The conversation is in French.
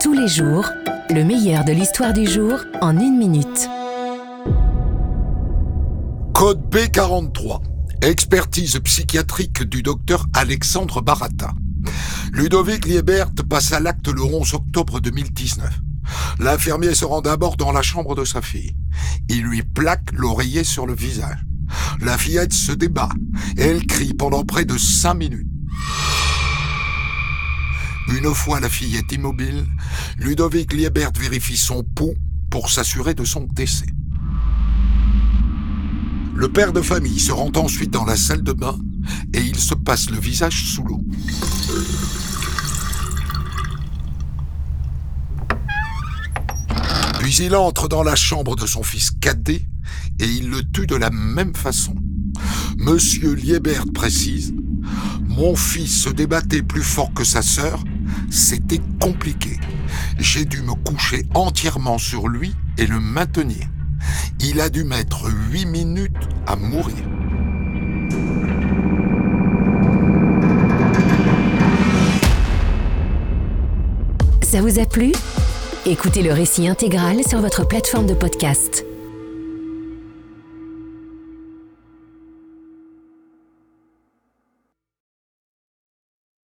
Tous les jours, le meilleur de l'histoire du jour en une minute. Code B43. Expertise psychiatrique du docteur Alexandre Barata. Ludovic Liebert passe à l'acte le 11 octobre 2019. L'infirmier se rend d'abord dans la chambre de sa fille. Il lui plaque l'oreiller sur le visage. La fillette se débat elle crie pendant près de cinq minutes. Une fois la fillette immobile, Ludovic Liebert vérifie son pouls pour s'assurer de son décès. Le père de famille se rend ensuite dans la salle de bain et il se passe le visage sous l'eau. Puis il entre dans la chambre de son fils cadet et il le tue de la même façon. Monsieur Liebert précise Mon fils se débattait plus fort que sa sœur, c'était compliqué. J'ai dû me coucher entièrement sur lui et le maintenir. Il a dû mettre huit minutes à mourir. Ça vous a plu? Écoutez le récit intégral sur votre plateforme de podcast.